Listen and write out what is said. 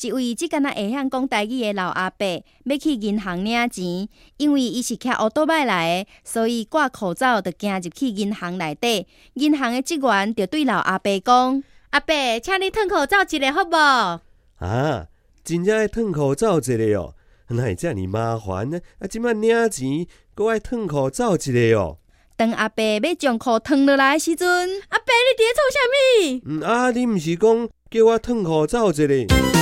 一位即敢若会晓讲台语的老阿伯，要去银行领钱，因为伊是骑乌多摆来的，所以挂口罩就行入去银行内底。银行的职员就对老阿伯讲：“阿伯，请你脱口罩一个好无？”啊，真正爱脱口罩一个哦，那会遮尔麻烦呢？啊，即摆领钱，搁爱脱口罩一个哦。当阿伯要将裤脱落来的时阵，阿伯你伫咧创啥物？嗯啊，你毋是讲叫我脱裤走一下？